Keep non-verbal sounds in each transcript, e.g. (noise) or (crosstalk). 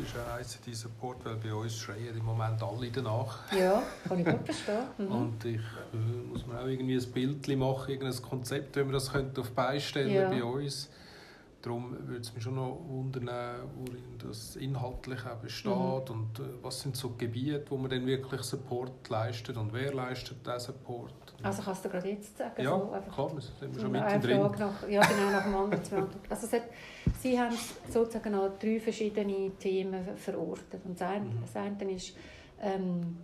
ist ein ICT-Support, weil bei uns schreien im Moment alle danach. Ja, kann ich gut verstehen. (laughs) Mhm. Und ich äh, muss mir auch irgendwie ein Bild machen, irgendein Konzept, wenn wir das könnte auf beistellen Ja. bei uns. Darum würde es mich schon noch wundern, worin das inhaltlich auch besteht Mhm. und äh, was sind so Gebiete, wo man dann wirklich Support leistet und wer leistet diesen Support. Also kannst du gerade jetzt sagen? ja, so einfach klar, wir sind schon mittendrin. Frage nach, ja, genau, nach dem anderen zu beantworten. Also hat, Sie haben sozusagen an drei verschiedene Themen verortet. Und das eine, Mhm. das eine ist ähm,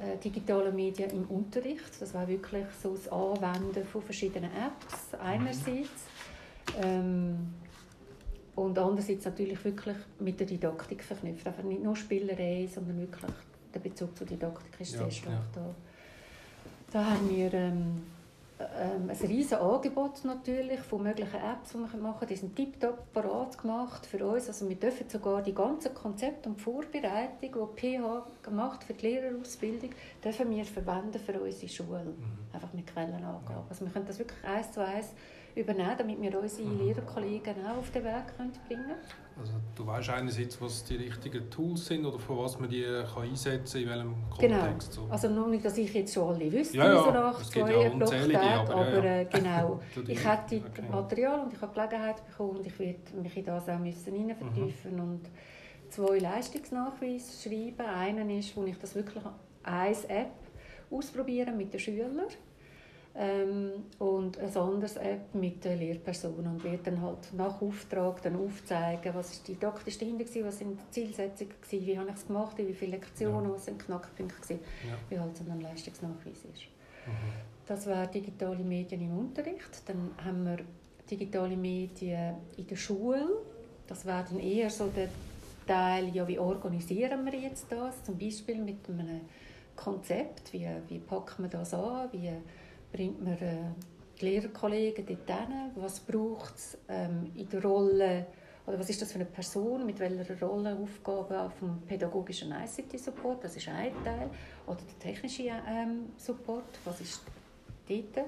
äh, digitale Medien im Unterricht. Das war wirklich so das Anwenden von verschiedenen Apps einerseits. Ähm, und andererseits natürlich wirklich mit der Didaktik verknüpft. Einfach nicht nur Spielerei, sondern wirklich der Bezug zur Didaktik ist Ja, sehr stark ja. da. Da haben wir ähm, ähm, ein riesiges Angebot natürlich von möglichen Apps, die wir machen können. Die sind tiptop parat gemacht für uns. Also wir dürfen sogar die ganzen Konzepte und Vorbereitung, die PH gemacht für die Lehrerausbildung, dürfen wir verwenden für unsere Schule. Mhm. Einfach mit Quellenangaben. Also wir können das wirklich eins zu eins übernehmen, damit wir unsere Mhm. Lehrerkollegen auch auf den Weg können bringen können. Also du weißt einerseits, was die richtigen Tools sind oder von was man die kann einsetzen kann, in welchem Genau. Kontext. So. Also nur nicht, dass ich jetzt schon alle wüsste, Ja, ja, nach zwei ja Blocktagen, aber ja, aber ja. äh, (laughs) genau. (laughs) Ich hätte okay. Material und ich habe Gelegenheit bekommen und ich werde mich in das auch müssen hinein Mhm. und zwei Leistungsnachweise schreiben. Einen ist, wo ich das wirklich als App ausprobieren mit den Schülern ähm, und eine andere App mit den Lehrpersonen und werde dann halt nach Auftrag dann aufzeigen, was ist die didaktische dahinter gewesen, was sind die Zielsetzungen gewesen, wie habe ich es gemacht, wie viele Lektionen, Ja. was sind Knackpunkte gewesen, Ja. wie halt so ein Leistungsnachweis ist. Mhm. Das wäre digitale Medien im Unterricht. Dann haben wir digitale Medien in der Schule. Das wäre dann eher so der Teil, ja, wie organisieren wir jetzt das? Zum Beispiel mit einem Konzept, wie, wie packt man das an, wie bringt man äh, die Lehrerkollegen dort hin, was braucht es ähm, in der Rolle, oder was ist das für eine Person, mit welcher Rolle, Aufgabe auch vom pädagogischen ICT-Support, das ist ein Teil, oder der technische ähm, Support, was ist dort?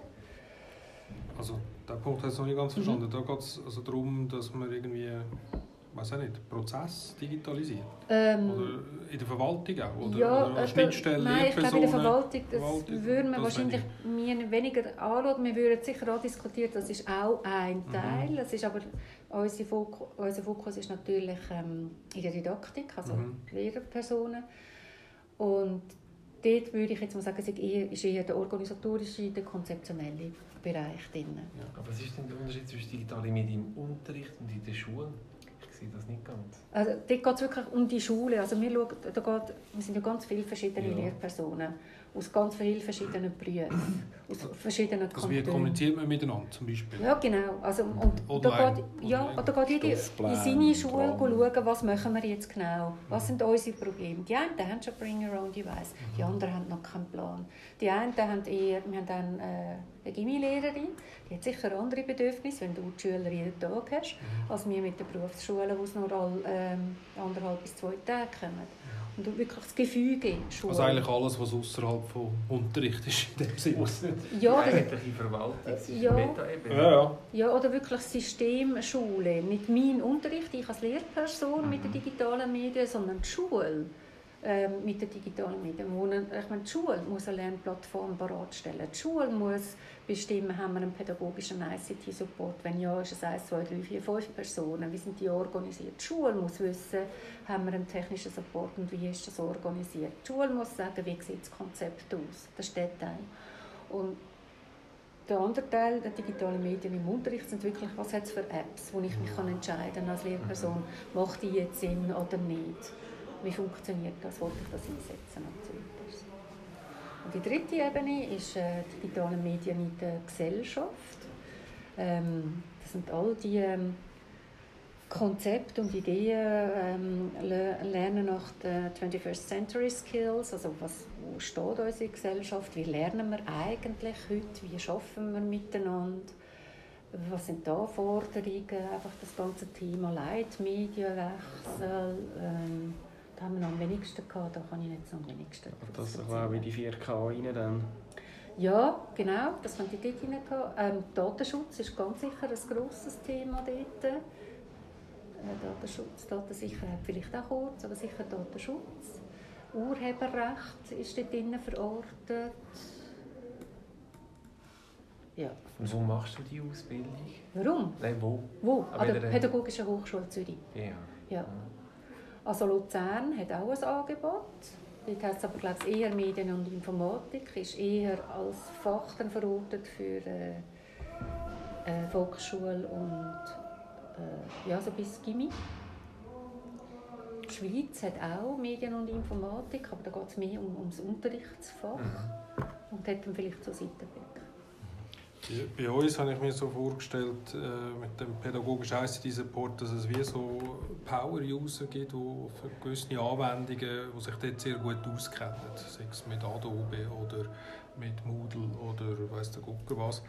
Also, der Punkt habe ich noch nicht Mhm. ganz verstanden. Da geht es also darum, dass man irgendwie, weiß auch nicht, Prozess digitalisiert. Ähm, Oder in der Verwaltung auch? Oder, ja, oder Schnittstellen, Nein, ich glaube in der? Verwaltung, das Verwaltung, würden wir das wahrscheinlich mir weniger anschauen. Wir würden sicher auch diskutieren, das ist auch ein Mhm. Teil. Das ist aber unser Fokus, unser Fokus ist natürlich ähm, in der Didaktik, also Mhm. Lehrpersonen. Und dort würde ich jetzt mal sagen, ist eher, ist eher der organisatorische, der konzeptionelle Bereich drin. Aber was ist denn der Unterschied zwischen digitalen Medien im Unterricht und in der Schule? Sehe das nicht ganz. Also, dort geht es wirklich um die Schule. Also wir, schauen, da geht, wir sind ja ganz viele verschiedene Ja. Lehrpersonen aus ganz vielen verschiedenen Berufen, aus verschiedenen Also wie Kantonen. kommuniziert man miteinander zum Beispiel? Ja, genau. Also, und Online. da geht, ja, da geht jeder in seine Schule schauen, was machen wir jetzt genau. Was sind unsere Probleme? Die einen haben schon Bring Your Own Device, die anderen haben noch keinen Plan. Die einen haben eher, wir haben dann äh, eine Gimmi-Lehrerin, die hat sicher andere Bedürfnisse, wenn du die Schüler jeden Tag hast, als wir mit den Berufsschulen, wo es nur alle ähm, anderthalb bis zwei Tage kommen. Und wirklich das Gefüge Schule. Also eigentlich alles, was außerhalb vom Unterricht ist in dem Sinne. Ja, eigentliche Verwaltung, das ist Ja. Meta-Ebene. ja. Ja, oder wirklich Systemschule. Nicht mein Unterricht, ich als Lehrperson mit den digitalen Medien, sondern die Schule ähm, mit den digitalen Medien. Wo Ich meine, die Schule muss eine Lernplattform bereitstellen. Die Schule muss bestimmen, haben wir einen pädagogischen ICT-Support. Wenn ja, ist es 1, 2, 3, 4, 5 Personen. Wie sind die organisiert? Die Schule muss wissen, haben wir einen technischen Support und wie ist das organisiert. Die Schule muss sagen, wie sieht das Konzept aus. Das ist der Teil. Und der andere Teil der digitalen Medien im Unterricht sind wirklich, was hat es für Apps, wo ich mich kann als Lehrperson, macht die jetzt Sinn oder nicht? Wie funktioniert das? Wollte ich das einsetzen und so weiter. Und die dritte Ebene ist äh, digitale Medien in der Gesellschaft. Ähm, das sind all die ähm, Konzepte und Ideen, ähm, le- lernen nach den 21st Century Skills, also was, wo steht unsere Gesellschaft, wie lernen wir eigentlich heute, wie schaffen wir miteinander, was sind die Anforderungen, einfach das ganze Thema Leitmedienwechsel, ähm, da haben wir noch am wenigsten gehabt, da kann ich jetzt noch am wenigsten Aber das war auch in die 4K rein dann. Ja, genau, das könnte ich dort hineingehen. Ähm, Datenschutz ist ganz sicher ein grosses Thema dort. äh, Datenschutz, Datensicherheit vielleicht auch kurz, aber sicher Datenschutz. Urheberrecht ist dort drin verortet. Ja. Und wo machst du die Ausbildung? Warum? Nein, wo? Wo? An An der Pädagogischen Hochschule Zürich. Ja. Ja. Also Luzern hat auch ein Angebot. Dort heisst es aber glaube ich, eher Medien und Informatik, ist eher als Fach dann verortet für äh, äh, Volksschule und äh, ja, so bis Gimmi. Die Schweiz hat auch Medien und Informatik, aber da geht es mehr um, ums Unterrichtsfach Mhm. und hat dann vielleicht so Seitenblick. Bei uns habe ich mir so vorgestellt, äh, mit dem pädagogischen ICT-Support, dass es wie so Power-User gibt, die für gewisse Anwendungen, die sich dort sehr gut auskennen, sei es mit Adobe oder mit Moodle oder weiss der Gucker was.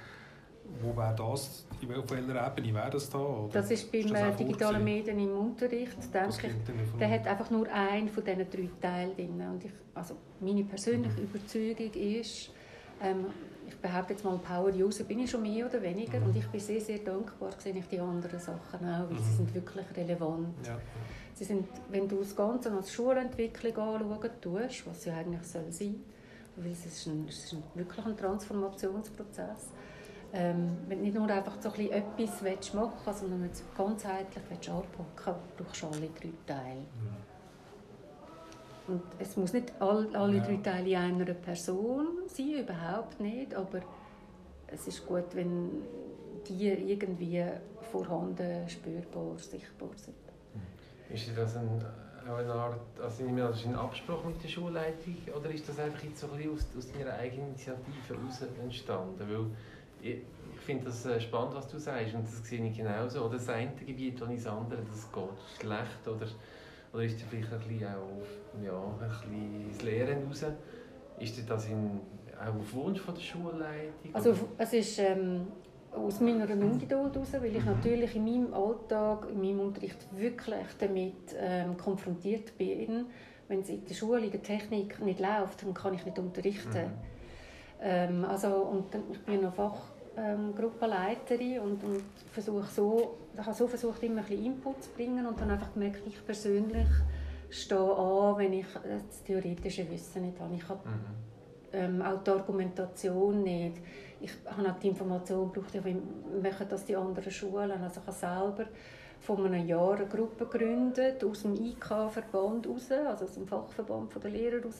Wo wäre das? Auf welcher Ebene wäre das da? Oder Das ist beim das äh, digitalen? Medien im Unterricht, denke ich, Der hat einfach nur einen von diesen drei Teilen drin. Und ich, also meine persönliche Mhm. Überzeugung ist, ähm, ich behaupte jetzt mal, Power-User bin ich schon mehr oder weniger. Mhm. Und ich bin sehr, sehr dankbar, sehe ich die anderen Sachen auch, weil sie Mhm. sind wirklich relevant. Ja. Sie sind, wenn du das Ganze als Schulentwicklung anschauen tust, was ja eigentlich soll sein, weil es ist, ein, es ist ein, wirklich ein Transformationsprozess, ähm, wenn du nicht nur einfach so ein bisschen etwas willst machen willst, sondern wenn du es ganzheitlich willst anpacken brauchst du alle drei Teile. Und es muss nicht all, alle Ja. drei Teile in einer Person sein, überhaupt nicht, aber es ist gut, wenn die irgendwie vorhanden, spürbar, sichtbar sind. Ist das ein, auch eine Art, also ich an, das ist ein Absprache mit der Schulleitung oder ist das einfach jetzt so ein bisschen aus, aus deiner eigenen Initiative heraus entstanden? Weil ich, ich finde das äh, spannend, was du sagst und das sehe ich genauso. Oder das eine Gebiet und das andere, das geht schlecht oder, oder ist da vielleicht ein bisschen auch ja, ein bisschen das Lehren raus? Ist das in, auch auf Wunsch von der Schulleitung? Also es ist ähm, aus meiner Ungeduld heraus, weil ich natürlich in meinem Alltag, in meinem Unterricht wirklich damit ähm, konfrontiert bin. Wenn es in der Schule, in der Technik nicht läuft, dann kann ich nicht unterrichten. Mhm. Ähm, also, und dann, ich bin noch Fachgruppenleiterin und, und versuche so, ich habe so versucht, immer ein bisschen Input zu bringen und dann einfach gemerkt, ich persönlich stehe an, wenn ich das theoretische Wissen nicht habe. Ich habe Mhm. ähm, auch die Argumentation nicht. Ich habe auch die Information gebraucht, wie machen das die anderen Schulen. Also ich habe selber vor einem Jahr eine Gruppe gegründet, aus dem IK-Verband raus, also aus dem Fachverband der Lehrer raus,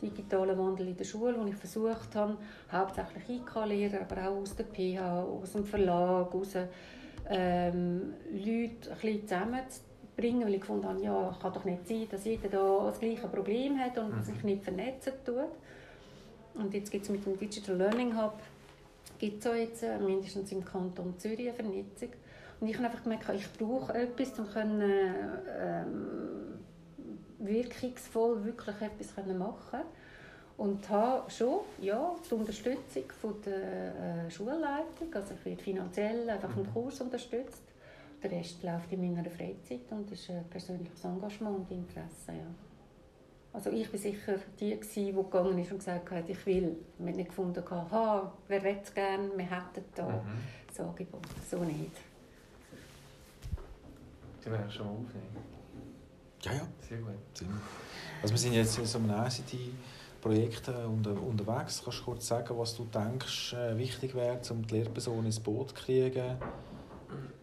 digitalen Wandel in der Schule, wo ich versucht habe, hauptsächlich IK-Lehrer, aber auch aus der PH, aus dem Verlag, raus, ähm, Leute ein bisschen zusammenzubringen, weil ich gefunden habe, ja, kann doch nicht sein, dass jeder da das gleiche Problem hat und Mhm. sich nicht vernetzen tut. Und jetzt gibt es mit dem Digital Learning Hub gibt es jetzt äh, mindestens im Kanton Zürich eine Vernetzung. Und ich habe einfach gemerkt, ich brauche etwas, um können, ähm, wirkungsvoll wirklich etwas machen und habe schon ja, die Unterstützung von der äh, Schulleitung, also ich werde finanziell einfach im Kurs unterstützt. Der Rest läuft in meiner Freizeit und das ist ein persönliches Engagement und Interesse. Ja. Also ich war sicher die, gewesen, die gegangen ist und gesagt hat, ich will. Wir haben nicht gefunden, ha, wer will es gerne, wir hätten da Mhm. das Angebot. So nicht. Sie werden schon mal aufnehmen. Ja, ja. Sehr gut. Also wir sind jetzt in so einem ICT-Projekt äh, unter, unterwegs. Kannst du kurz sagen, was du denkst, äh, wichtig wäre, um die Lehrpersonen ins Boot zu kriegen,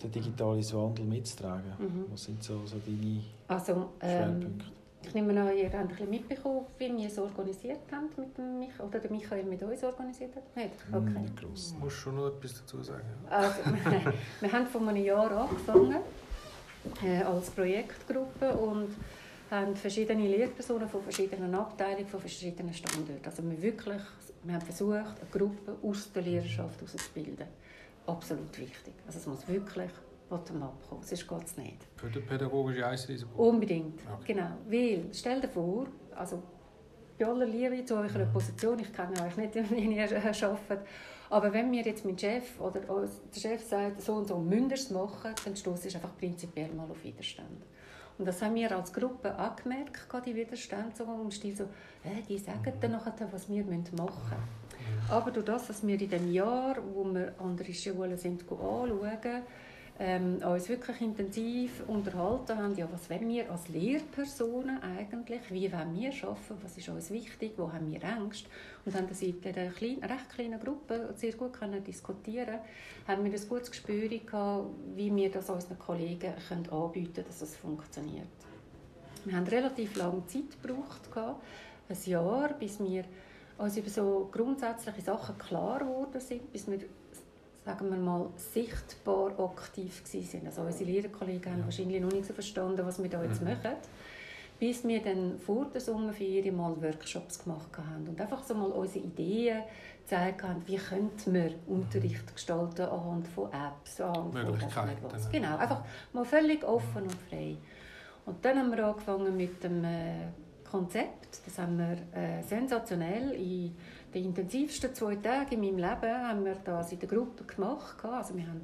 den digitalen Wandel mitzutragen? Mhm. Was sind so, so deine Also, ähm, Schwerpunkte? ich nehme an, ihr habt ein bisschen mitbekommen, wie wir es organisiert haben, mit dem Mich oder der Michael mit uns organisiert hat? Nicht? Hm, Okay. Nicht gross. Du musst schon noch etwas dazu sagen. ja. Also, (laughs) wir haben vor einem Jahr angefangen äh, als Projektgruppe und haben verschiedene Lehrpersonen von verschiedenen Abteilungen, von verschiedenen Standorten. Also wir, wirklich, wir haben versucht, eine Gruppe aus der Lehrerschaft auszubilden. Absolut wichtig. Also es muss wirklich bottom-up kommen, sonst geht es nicht. Für den pädagogischen ICT-Support. Unbedingt, Okay. genau. Weil, stell dir vor, also bei aller Liebe zu eurer Position, ich kenne euch nicht, (laughs) wie ihr äh, arbeitet, aber wenn mir jetzt mein Chef oder der Chef sagt, so und so müsst ihr es machen, dann stoße ich einfach prinzipiell mal auf Widerstand. Und das haben wir als Gruppe auch gemerkt, gerade die Widerstände, so im Stil so, äh, die sagen dann nachher, was wir machen müssen. Aber durch das, dass wir in dem Jahr, wo wir andere Schulen sind, anschauen, ähm, uns wirklich intensiv unterhalten haben, ja, was wollen wir als Lehrpersonen eigentlich, wie wollen wir arbeiten, was ist uns wichtig, wo haben wir Angst und haben das in einer kleinen, recht kleinen Gruppe sehr gut können diskutieren. Haben wir ein gutes Gespür gehabt, wie wir das unseren Kollegen können anbieten können, dass es funktioniert. Wir haben relativ lange Zeit gebraucht, ein Jahr, bis wir uns über so grundsätzliche Sachen klar geworden sind, bis wir sagen wir mal, sichtbar aktiv waren. Also unsere Lehrerkollegen haben wahrscheinlich noch nicht so verstanden, was wir da jetzt mhm. machen. Bis wir dann vor der Sommerferien mal Workshops gemacht haben und einfach so mal unsere Ideen gezeigt haben, wie könnte man Unterricht gestalten anhand von Apps, anhand Möglichkeiten. Von genau, einfach mal völlig offen und frei. Und dann haben wir angefangen mit dem äh, Konzept. Das haben wir äh, sensationell in den intensivsten zwei Tagen in meinem Leben haben wir das in der Gruppe gemacht. Also wir haben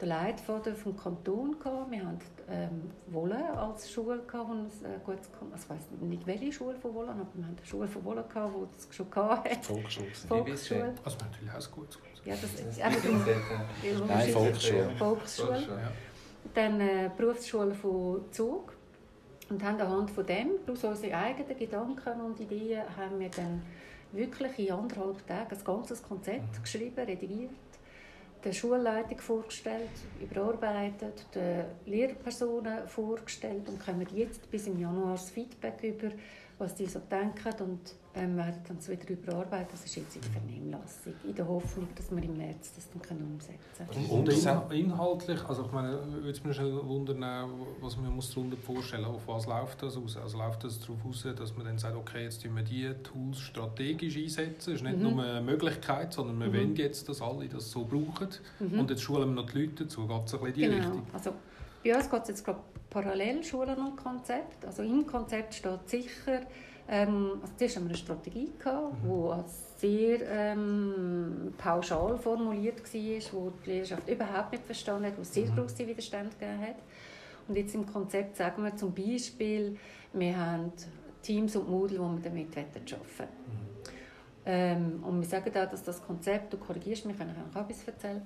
den Leitfaden vom Kanton gehabt. Wir haben ähm, Wolle als Schule gehabt, äh, gut, also ich weiß nicht welche Schule von Wolle, aber wir haben eine Schule von Wolle gehabt, die das schon hatte. Volksschule. Volksschule. Also natürlich auch gut. Ja, das ist Nein, Volksschule. Volksschule. Ja. Dann äh, Berufsschule von Zug und haben anhand von dem plus unsere eigenen Gedanken und Ideen haben wir dann wirklich in anderthalb Tagen ein ganzes Konzept mhm. geschrieben, redigiert, der Schulleitung vorgestellt, überarbeitet, den Lehrpersonen vorgestellt und kommen jetzt bis im Januar das Feedback über, was die so denken und ähm, werden dann es wieder überarbeiten. Das ist jetzt in der Vernehmlassung, in der Hoffnung, dass wir im März das dann können umsetzen können. Und, und inhaltlich, also ich meine, würde es mich schon wundern, was man muss darunter vorstellen auf was läuft das aus? Also läuft das darauf aus, dass man dann sagt, okay, jetzt tun wir diese Tools strategisch einsetzen. Das ist nicht mhm. nur eine Möglichkeit, sondern wir mhm. wollen jetzt, dass alle das so brauchen. Mhm. Und jetzt schulen wir noch die Leute dazu. Geht es ein bisschen in die genau. Richtung? Also, bei uns geht es jetzt gerade parallel Schulen und Konzept. Also im Konzept steht sicher, ähm, also zuerst haben wir eine Strategie, gehabt, mhm. die sehr ähm, pauschal formuliert war, wo die Lehrerschaft überhaupt nicht verstanden hat, wo es sehr mhm. große Widerstand gegeben hat. Und jetzt im Konzept sagen wir zum Beispiel, wir haben Teams und Moodle, wo wir damit arbeiten wollen. Mhm. Ähm, und wir sagen auch, dass das Konzept, du korrigierst mich, wenn ich auch etwas erzähle,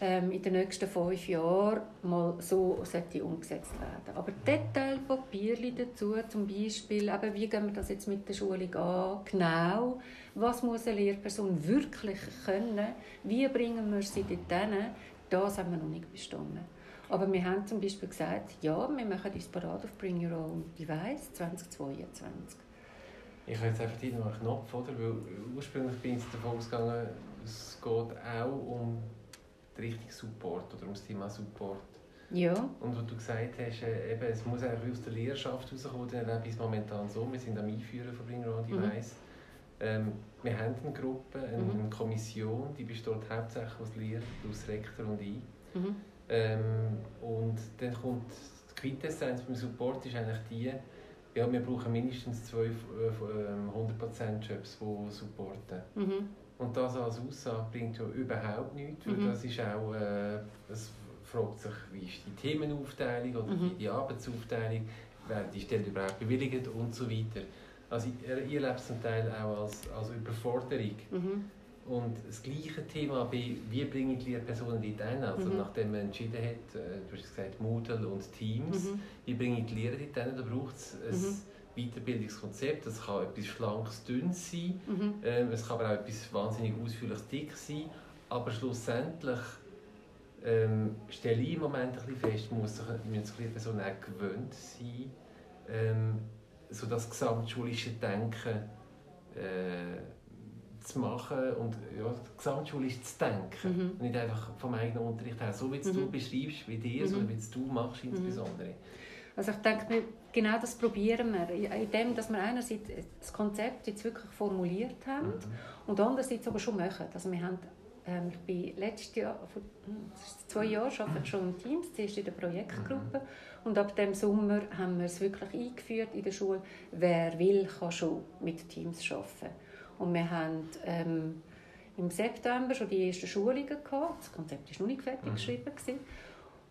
ähm, in den nächsten fünf Jahren mal so sollte umgesetzt werden. Aber Detailpapiere dazu, zum Beispiel, eben, wie gehen wir das jetzt mit der Schulung an, genau, was muss eine Lehrperson wirklich können, wie bringen wir sie dorthin, das haben wir noch nicht bestanden. Aber wir haben zum Beispiel gesagt, ja, wir machen uns parat auf Bring Your Own Device 2022. Ich habe jetzt einfach noch einen Knopf, oder? weil ursprünglich bin ich davon ausgegangen, es geht auch um die Richtung Support oder um das Thema Support. Ja. Und was du gesagt hast, äh, eben, es muss eigentlich aus der Lehrerschaft rauskommen, dann erlebe ich momentan so, wir sind am Einführen von Bring Around Device. Mhm. Ähm, wir haben eine Gruppe, eine mhm. Kommission, die besteht hauptsächlich aus Lehrern, aus Rektor und ich. Mhm. Ähm, und dann kommt die Quintessenz beim Support ist eigentlich die, ja, wir brauchen mindestens zwei äh, 100%-Jobs, die supporten. Mhm. Und das als Aussage bringt ja überhaupt nichts, weil mhm. das ist auch, äh, es fragt sich, wie ist die Themenaufteilung oder mhm. die Arbeitsaufteilung, werden die Stellen überhaupt bewilligt und so weiter. Also ihr, ihr lebt zum Teil auch als, als Überforderung. Mhm. Und das gleiche Thema bei, wie bringe ich die Lehrpersonen dort hin? Also mhm. nachdem man entschieden hat, äh, du hast gesagt Moodle und Teams, mhm. wie bringe ich die Lehrer dort hin? Da braucht es ein Weiterbildungskonzept. Das kann etwas schlankes, dünnes sein. Mhm. Ähm, es kann aber auch etwas wahnsinnig ausführliches, dick sein. Aber schlussendlich ähm, stelle ich im Moment ein bisschen fest, muss sich die Person auch gewöhnt sein, ähm, so das gesamtschulische Denken äh, zu machen und ja, gesamtschulisch zu denken. Mhm. Nicht einfach vom eigenen Unterricht her, so wie mhm. du beschreibst, wie dir, mhm. sondern wie du machst mhm. insbesondere. Also ich denke, genau das probieren wir, indem dass wir einerseits das Konzept jetzt wirklich formuliert haben mhm. und andererseits aber schon machen. Also wir haben, ähm, ich bin letztes Jahr, vor hm, zwei Jahren arbeite schon in Teams, zuerst in der Projektgruppe mhm. und ab dem Sommer haben wir es wirklich eingeführt in der Schule. Wer will, kann schon mit Teams arbeiten. Und wir haben ähm, im September schon die ersten Schulungen gehabt. Das Konzept war noch nicht fertig mhm. geschrieben. Gewesen.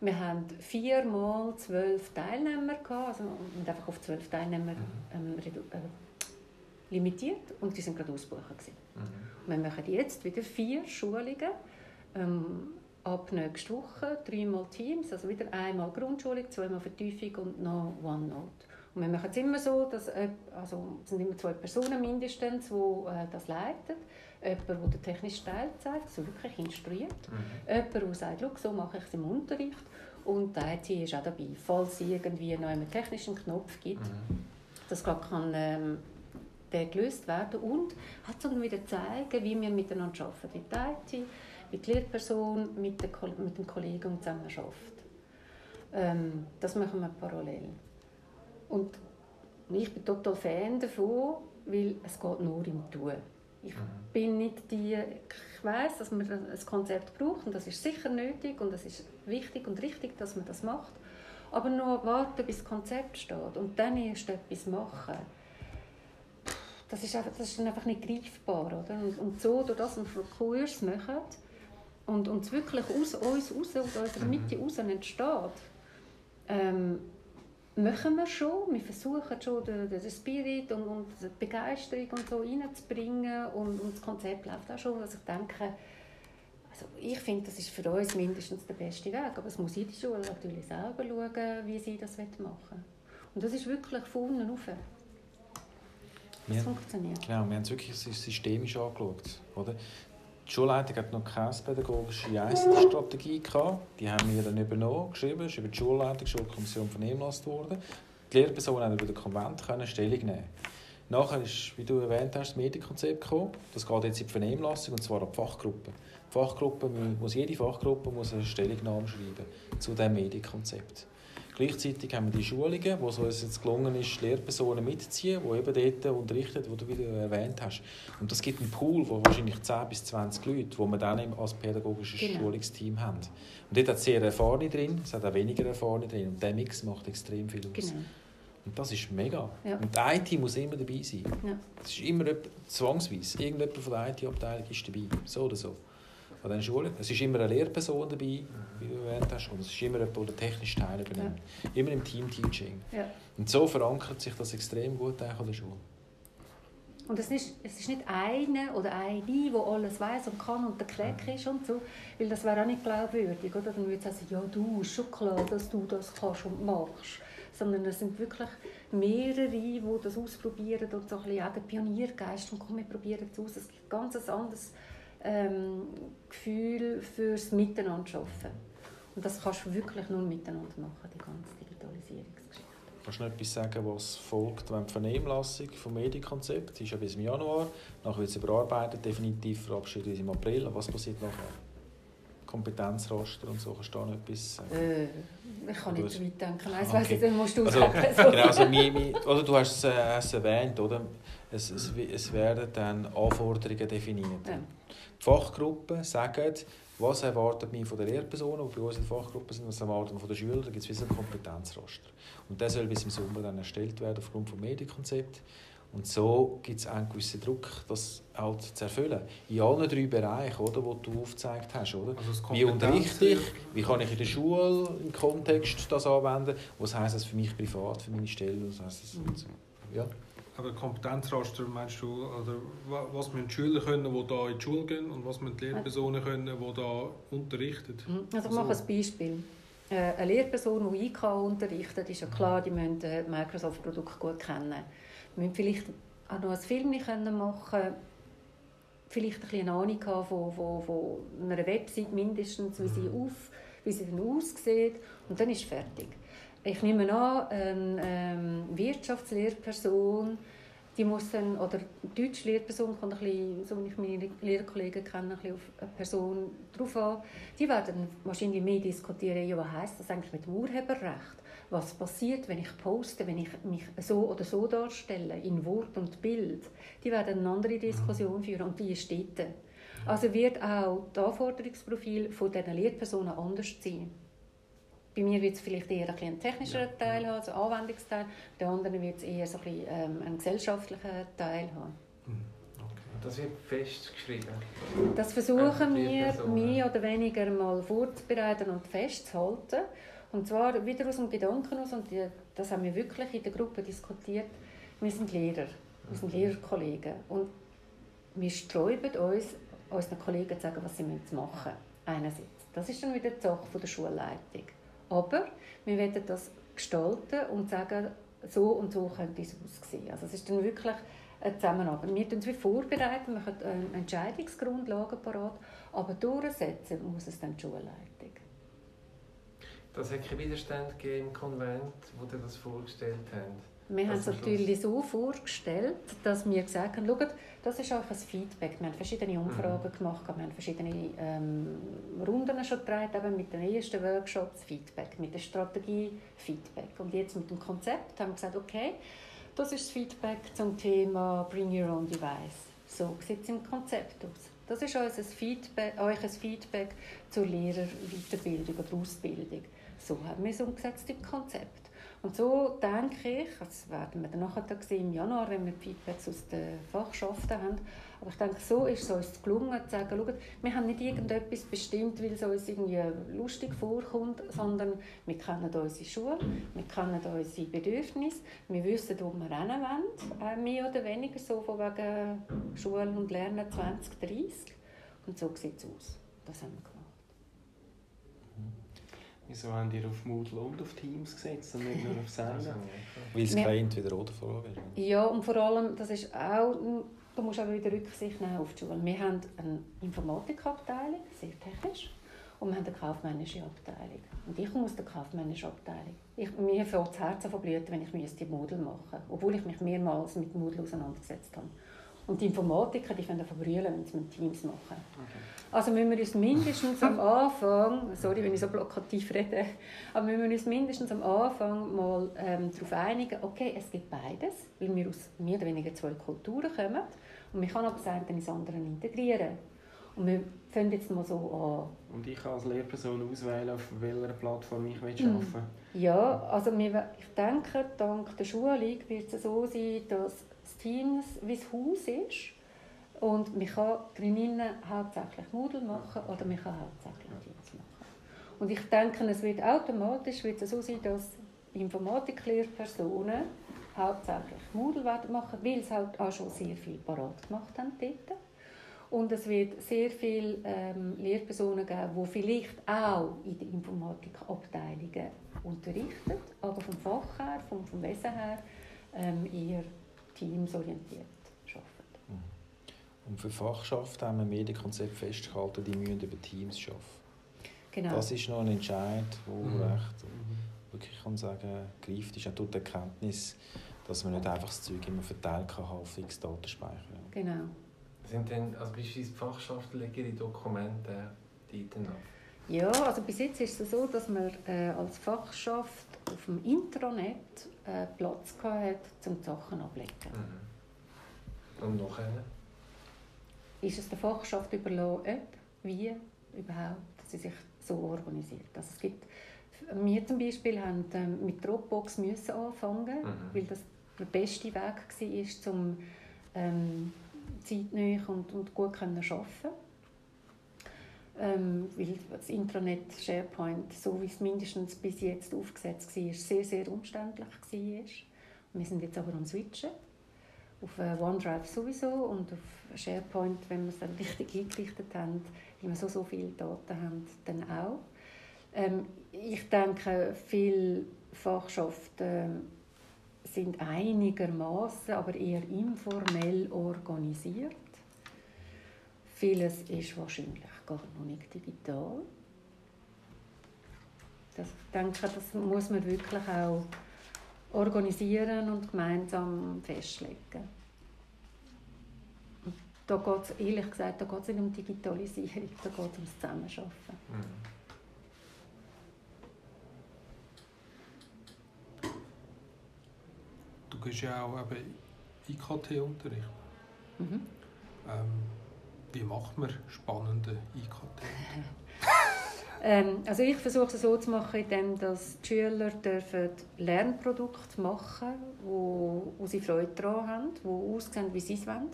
Wir hatten vier mal zwölf Teilnehmer, gehabt, also und einfach auf zwölf Teilnehmer mhm. ähm, äh, limitiert und die sind gerade ausgebucht. Mhm. Wir machen jetzt wieder vier Schulungen. Ähm, ab nächster Woche dreimal Teams, also wieder einmal Grundschulung, zweimal Vertiefung und noch OneNote. Und wir machen es immer so, dass also es sind immer zwei Personen mindestens, die äh, das leiten. Jemand, der den technischen Teil zeigt, so wirklich instruiert. Mhm. Jemand, der sagt, so mache ich es im Unterricht. Und die IT ist auch dabei, falls es irgendwie noch einen technischen Knopf gibt, mhm. dass kann ähm, der gelöst werden und hat so wieder zeigen, wie wir miteinander arbeiten, wie die IT, wie die Lehrperson mit, der, mit dem Kollegen zusammen arbeitet. Ähm, das machen wir parallel. Und ich bin total Fan davon, weil es geht nur im Tun. Ich bin nicht die, ich weiß, dass man ein Konzept braucht und das ist sicher nötig und es ist wichtig und richtig, dass man das macht. Aber nur warten, bis das Konzept steht und dann erst etwas machen, das ist einfach, das ist einfach nicht greifbar. Oder? Und, und so, durch das wir Kurs machen und uns wirklich aus uns raus, aus unserer Mitte raus entsteht, ähm, machen wir schon. Wir versuchen schon, den, den Spirit und, und die Begeisterung und so reinzubringen und, und das Konzept läuft auch schon. Also ich denke, also ich finde, das ist für uns mindestens der beste Weg. Aber es muss jede Schule natürlich selber schauen, wie sie das machen wollen. Und das ist wirklich von unten rauf. Das wir, funktioniert. Genau, wir haben es wirklich systemisch angeschaut. Oder? Die Schulleitung hat noch keine pädagogische ICT-Strategie Die haben wir dann übernommen, geschrieben, ist über die Schulleitung, Schulkommission vernehmlassen worden. Die Lehrpersonen haben über den Konvent können Stellung nehmen. Nachher ist, wie du erwähnt hast, das Medienkonzept gekommen. Das geht jetzt in die Vernehmlassung, und zwar an die Fachgruppe. Die Fachgruppe muss, jede Fachgruppe muss eine Stellungnahme schreiben zu diesem Medienkonzept. Gleichzeitig haben wir die Schulungen, wo es uns jetzt gelungen ist, Lehrpersonen mitzuziehen, die eben dort unterrichten, wo du wieder erwähnt hast. Und das gibt einen Pool von wahrscheinlich 10 bis 20 Leuten, die wir dann als pädagogisches genau. Schulungsteam haben. Und dort hat es sehr Erfahrene drin, es hat auch weniger Erfahrene drin. Und der Mix macht extrem viel aus. Genau. Und das ist mega. Ja. Und die IT muss immer dabei sein. Ja. Das ist immer zwangsweise. Irgendjemand von der IT-Abteilung ist dabei. So oder so an den Schulen. Es ist immer eine Lehrperson dabei, wie du erwähnt hast, und es ist immer jemand, der den technischen Teil übernimmt. Ja. Immer im Team-Teaching. Ja. Und so verankert sich das extrem gut an der Schule. Und es ist, es ist nicht eine oder eine, die alles weiß und kann und der Kleck ist und so, weil das wäre auch nicht glaubwürdig. Oder? Dann würde sagen, ja du, ist schon klar, dass du das kannst und machst. Sondern es sind wirklich mehrere, die das ausprobieren und so ein bisschen auch der Pioniergeist und komm, wir probieren es aus. Es gibt ganz anderes ähm, Gefühl fürs Miteinander arbeiten. Und das kannst du wirklich nur miteinander machen, die ganze Digitalisierungsgeschichte. Kannst du noch etwas sagen, was folgt, wenn die Vernehmlassung vom Medienkonzept ist ja bis im Januar, nachher wird es überarbeitet, definitiv verabschiedet im April. Was passiert nachher? Kompetenzraster und so, kannst du da noch etwas sagen? Äh, ich kann nicht so weit denken, nein, okay. weiss ich, dann musst du also, sagen. (laughs) genau, also, mi, mi, oder du hast es, äh, erwähnt, oder? Es, es, es werden dann Anforderungen definiert. Ja. Fachgruppen sagen, was erwartet mich von der Lehrperson, die bei uns in der Fachgruppe sind, was erwartet man von den Schülern, da gibt es wie ein Kompetenzraster. Und der soll bis im Sommer dann erstellt werden aufgrund des Medienkonzepts. Und so gibt es einen gewissen Druck, das halt zu erfüllen. In allen drei Bereichen, oder, die du aufgezeigt hast. Oder? Also wie unterrichte ich? Wie kann ich in der Schule im Kontext das anwenden? Was heisst das für mich privat, für meine Stelle? Was heisst das? Mhm. Ja. Aber Kompetenzraster meinst du, oder was müssen die Schüler können, die hier in die Schule gehen und was müssen die Lehrpersonen können, die hier unterrichten? Mhm. Also ich mache ein Beispiel. Äh, eine Lehrperson, die IK unterrichtet, ist ja klar, die müssen das Microsoft-Produkt gut kennen. Wir müssen vielleicht auch noch ein Film machen vielleicht ein eine Ahnung haben von, von, von einer Website mindestens, wie sie, mhm. auf, wie sie dann aussieht und dann ist es fertig. Ich nehme an, eine ähm, Wirtschaftslehrperson, die muss dann, oder eine deutsche Lehrperson, kann ein bisschen, so wie ich meine Lehrkollegen kenne, ein bisschen auf eine Person drauf an. Die werden wahrscheinlich mehr diskutieren, ja, was heisst das eigentlich mit dem Urheberrecht? Was passiert, wenn ich poste, wenn ich mich so oder so darstelle, in Wort und Bild? Die werden eine andere Diskussion führen und die ist dort. Also wird auch das Anforderungsprofil von diesen Lehrpersonen anders sein. Bei mir wird es vielleicht eher ein, ein technischer Teil haben, also ein Anwendungsteil. Bei anderen wird es eher so ein bisschen, ähm, einen gesellschaftlichen Teil haben. Mhm. Das wird festgeschrieben. Das versuchen wir mehr oder weniger mal vorzubereiten und festzuhalten. Und zwar wieder aus dem Gedanken aus, und das haben wir wirklich in der Gruppe diskutiert, wir sind Lehrer, wir sind. Lehrerkollegen. Und wir sträuben uns, unseren Kollegen zu sagen, was sie machen müssen, einerseits. Das ist dann wieder die Sache der Schulleitung. Aber wir werden das gestalten und sagen, so und so könnte es aussehen. Also es ist dann wirklich eine Zusammenarbeit. Wir tun es vorbereiten, wir machen eine Entscheidungsgrundlage parat, aber durchsetzen muss es dann die Schulleitung. Das hat keinen Widerstand gegeben im Konvent, wo ihr das vorgestellt habt? Wir haben es natürlich so vorgestellt, dass wir gesagt haben, schaut, das ist auch ein Feedback. Wir haben verschiedene Umfragen mhm. gemacht, wir haben verschiedene ähm, Runden schon gedreht, eben mit den ersten Workshops Feedback, mit der Strategie Feedback. Und jetzt mit dem Konzept haben wir gesagt, okay, das ist das Feedback zum Thema Bring Your Own Device. So sieht es im Konzept aus. Das ist unser Feedback, Feedback zur Lehrerweiterbildung oder Ausbildung. So haben wir es umgesetzt im Konzept. Und so denke ich, das werden wir dann nachher sehen, im Januar, wenn wir Feedbacks aus den Fachschaften haben, aber ich denke, so ist es uns gelungen, zu sagen, schaut, wir haben nicht irgendetwas bestimmt, weil es uns irgendwie lustig vorkommt, sondern wir kennen unsere Schule, wir kennen unsere Bedürfnisse, wir wissen, wo wir hin wollen, äh, mehr oder weniger so von wegen Schule und Lernen 2030. Und so sieht es aus. Das haben wir gemacht. Wieso haben ihr auf Moodle und auf Teams gesetzt und nicht nur auf (laughs) Seinen? Weil es kein entweder oder Frage ist. Ja, und vor allem, das ist auch, du musst auch wieder Rücksicht nehmen auf die Schule. Wir haben eine Informatikabteilung, sehr technisch, und wir haben eine kaufmännische Abteilung. Und ich komme aus der kaufmännischen Abteilung. Ich, mir fällt das Herz an blüten, wenn ich die Moodle machen müsste, obwohl ich mich mehrmals mit Moodle auseinandergesetzt habe. Und die Informatiker, die können verbrüllen, wenn sie mit Teams machen. Okay. Also müssen wir uns mindestens am Anfang, sorry, wenn ich so plakativ rede, aber müssen wir uns mindestens am Anfang mal ähm, darauf einigen, okay, es gibt beides, weil wir aus mehr oder weniger zwei Kulturen kommen und man kann aber das eine ins andere integrieren. Und wir fangen jetzt mal so an. Und ich kann als Lehrperson auswählen, auf welcher Plattform ich arbeiten will? Ja, also wir, ich denke, dank der Schulung wird es so sein, dass Teams wie das Haus ist. Und man kann drinnen hauptsächlich Moodle machen oder man kann hauptsächlich Teams machen. Und ich denke, es wird automatisch wird es so sein, dass Informatiklehrpersonen hauptsächlich Moodle werden machen, weil sie halt auch schon sehr viel parat gemacht haben dort. Und es wird sehr viele ähm, Lehrpersonen geben, die vielleicht auch in den Informatikabteilungen unterrichten, aber vom Fach her, vom, vom Wesen her, ähm, eher teamsorientiert arbeiten. Mhm. Und für Fachschaften haben wir Medienkonzept festgehalten, die müssen über Teams arbeiten. Genau. Das ist noch ein Entscheid, der mhm. recht, mhm. wirklich kann sagen, greift ist, auch durch die Erkenntnis, dass man nicht einfach das Zeug immer verteilen kann auf fix Datenspeicher. Genau. Sind denn, also beispielsweise Fachschaften ihre Dokumente die dann Ja, also bis jetzt ist es so, dass man äh, als Fachschaft auf dem Intranet äh, Platz hatte, um die Sachen abzulegen. Mhm. Und noch eine? Ist es der Fachschaft überlassen, ob, wie überhaupt sie sich so organisiert. Also es gibt, wir zum Beispiel haben ähm, mit Dropbox müssen anfangen, mhm. weil das der beste Weg war, um ähm, zeitnah und, und gut zu arbeiten ähm, weil das Intranet SharePoint, so wie es mindestens bis jetzt aufgesetzt war, sehr, sehr umständlich war. Wir sind jetzt aber am Switchen. Auf äh, OneDrive sowieso und auf SharePoint, wenn wir es dann richtig eingerichtet haben, wir so, so viele Daten haben, dann auch. Ähm, ich denke, viele Fachschaften ähm, sind einigermaßen, aber eher informell organisiert. Vieles ist wahrscheinlich gar noch nicht digital. Das, ich denke, das muss man wirklich auch organisieren und gemeinsam festlegen. Und da geht es, ehrlich gesagt, da geht es nicht um Digitalisierung, da geht es ums Zusammenarbeiten. Mhm. Du gehst ja auch IKT-Unterricht. Mhm. Ähm, wie macht man spannende IKT? (laughs) ähm, also ich versuche es so zu machen, indem dass die Schüler dürfen Lernprodukte machen wo, wo sie Freude daran haben, die aussehen, wie sie es wollen.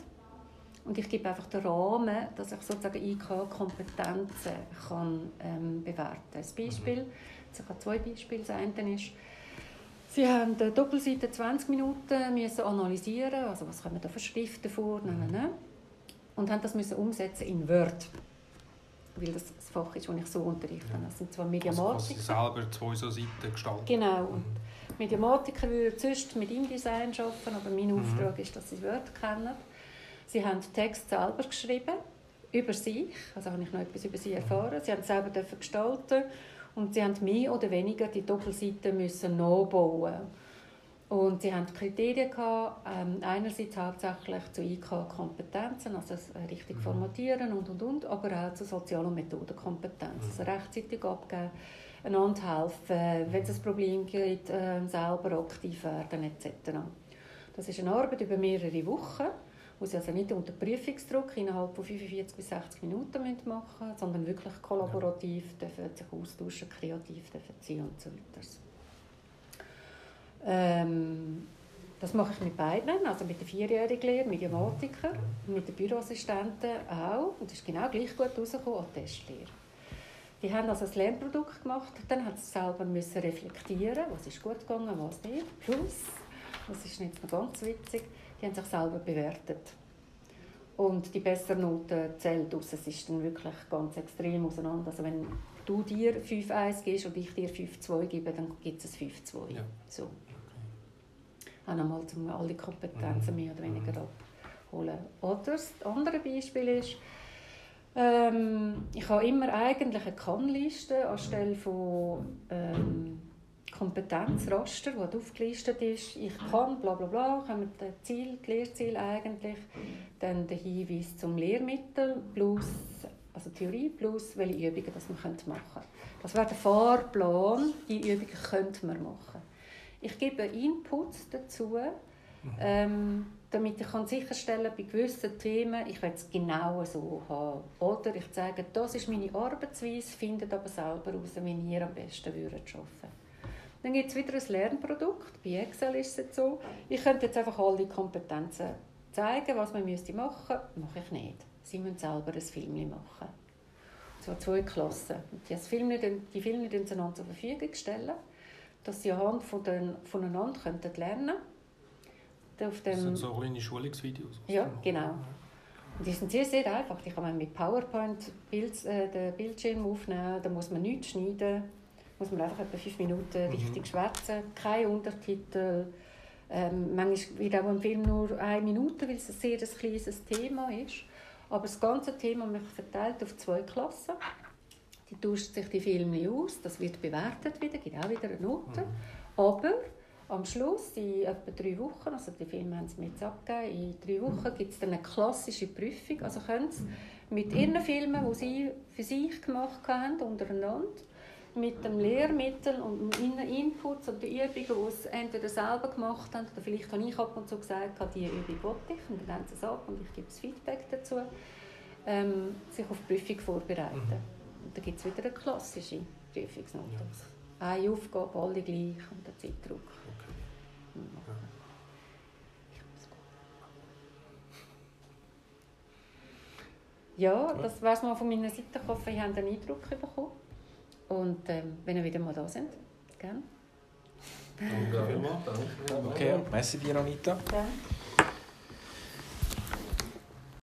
Und ich gebe einfach den Rahmen, dass ich sozusagen IK-Kompetenzen kann, ähm, bewerten kann. Ein Beispiel, mhm. ich habe zwei Beispiele. Das eine ist, Sie haben die Doppelseite 20 Minuten müssen analysieren, also was kommen da für Schriften vor, nein, nein, nein und haben das müssen umsetzen in Word. weil das das Fach ist, das ich so unterrichte. Ja. Das sind zwar Also Mediamatiker. selber zwei so Seiten gestalten. Genau. Und Mediamatiker würden sonst mit InDesign arbeiten, aber mein Mhm. Auftrag ist, dass sie Word kennen. Sie haben Text selber geschrieben, über sich. Also habe ich noch etwas über sie erfahren. Sie haben es selber dürfen gestalten und sie haben mehr oder weniger die Doppelseiten müssen nachbauen. Und sie hatten Kriterien, gehabt, ähm, einerseits hauptsächlich zu IK-Kompetenzen, also das äh, richtig Mhm. formatieren und, und, und, aber auch zu Sozial- und Methodenkompetenz. Also rechtzeitig abgeben, einander helfen, wenn es ein Problem gibt, äh, selber aktiv werden etc. Das ist eine Arbeit über mehrere Wochen, wo sie also nicht unter Prüfungsdruck innerhalb von 45 bis 60 Minuten machen müssen, sondern wirklich kollaborativ dürfen sich austauschen, kreativ dürfen sein und so weiter. Ähm, das mache ich mit beiden, also mit der vierjährigen Lehre, Mediamatiker, und mit den Büroassistenten auch. Und das ist genau gleich gut rausgekommen als Testlehre. Die haben also ein Lernprodukt gemacht, dann hat sie selber müssen reflektieren, was ist gut gegangen, was nicht. Plus, das ist jetzt noch ganz witzig, die haben sich selber bewertet. Und die bessere Note zählt aus. Es ist dann wirklich ganz extrem auseinander. Also wenn du dir 5-1 gibst und ich dir 5-2 gebe, dann gibt es ein 5-2. Ja. So. Auch nochmal, um alle Kompetenzen Mhm. mehr oder weniger abholen. Oder das andere Beispiel ist, ähm, ich habe immer eigentlich eine Kann-Liste anstelle von ähm, Kompetenzraster, wo aufgelistet ist. Ich kann, bla bla bla, kommen die Ziel, die Lehrziele eigentlich, dann der Hinweis zum Lehrmittel plus also Theorie plus welche Übungen das man machen könnte. Das wäre der Fahrplan, die Übungen könnte man machen. Ich gebe Inputs dazu, ähm, damit ich kann sicherstellen bei gewissen Themen, ich will es genau so haben. Oder ich sage, das ist meine Arbeitsweise, findet aber selber heraus, wie ihr am besten würdet arbeiten Dann gibt es wieder ein Lernprodukt, bei Excel ist es jetzt so. Ich könnte jetzt einfach alle Kompetenzen zeigen, was man müsste machen müsste, mache ich nicht. Sie müssen selber ein Film machen. Zwar zwei Klassen. Die, Filme, die Filme einander zur Verfügung stellen, dass sie anhand von den, voneinander könnten lernen könnten. Das sind so kleine Schulungsvideos. Ja, genau. Und die sind sehr, sehr einfach. Die kann man mit PowerPoint Bild, äh, den Bildschirm aufnehmen. Da muss man nichts schneiden. muss man einfach etwa fünf Minuten Mhm. richtig schwätzen. Kein Untertitel. Ähm, manchmal wird auch im Film nur eine Minute, weil es ein sehr ein kleines Thema ist. Aber das ganze Thema wird verteilt auf zwei Klassen. Die tauscht sich die Filme aus. Das wird bewertet wieder, gibt auch wieder eine Note. Aber am Schluss, in etwa drei Wochen, also die Filme haben sie mir jetzt abgegeben, in drei Wochen gibt es dann eine klassische Prüfung. Also können sie mit ihren Filmen, die sie für sich gemacht haben, untereinander, mit dem Lehrmittel und ihren Inputs und den Übungen, die sie entweder selber gemacht haben, oder vielleicht habe ich ab und zu gesagt, diese Übung wollte ich, und dann haben sie es ab und ich gebe das Feedback dazu, ähm, sich auf die Prüfung vorbereiten. Und dann gibt es wieder eine klassische Prüfungsnote. Ja. Eine Aufgabe, alle gleich und der Zeitdruck. Okay. Ja, das wäre es mal von meiner Seite. Ich hoffe, ihr habt einen Eindruck bekommen. Und ähm, wenn ihr wieder mal da sind, gerne. Danke vielmals. Okay, merci dir, Anita. Gerne.